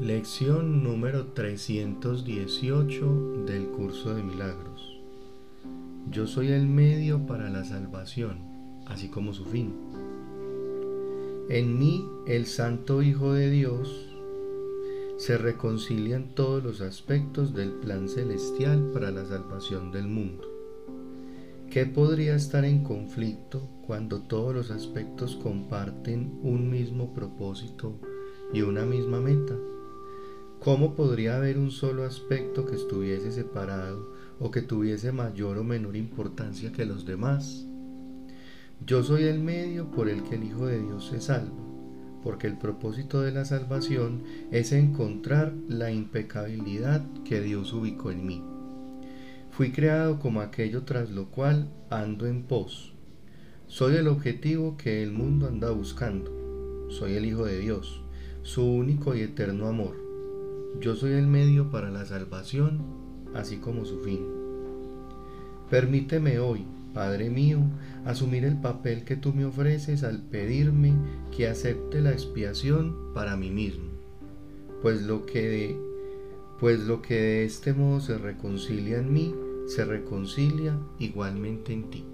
Lección número 318 del curso de milagros. Yo soy el medio para la salvación, así como su fin. En mí, el Santo Hijo de Dios, se reconcilian todos los aspectos del plan celestial para la salvación del mundo. ¿Qué podría estar en conflicto cuando todos los aspectos comparten un mismo propósito y una misma meta? ¿Cómo podría haber un solo aspecto que estuviese separado o que tuviese mayor o menor importancia que los demás? Yo soy el medio por el que el Hijo de Dios se salva, porque el propósito de la salvación es encontrar la impecabilidad que Dios ubicó en mí. Fui creado como aquello tras lo cual ando en pos. Soy el objetivo que el mundo anda buscando. Soy el Hijo de Dios, su único y eterno amor. Yo soy el medio para la salvación, así como su fin. Permíteme hoy, Padre mío, asumir el papel que tú me ofreces al pedirme que acepte la expiación para mí mismo, pues lo que de pues lo que de este modo se reconcilia en mí, se reconcilia igualmente en ti.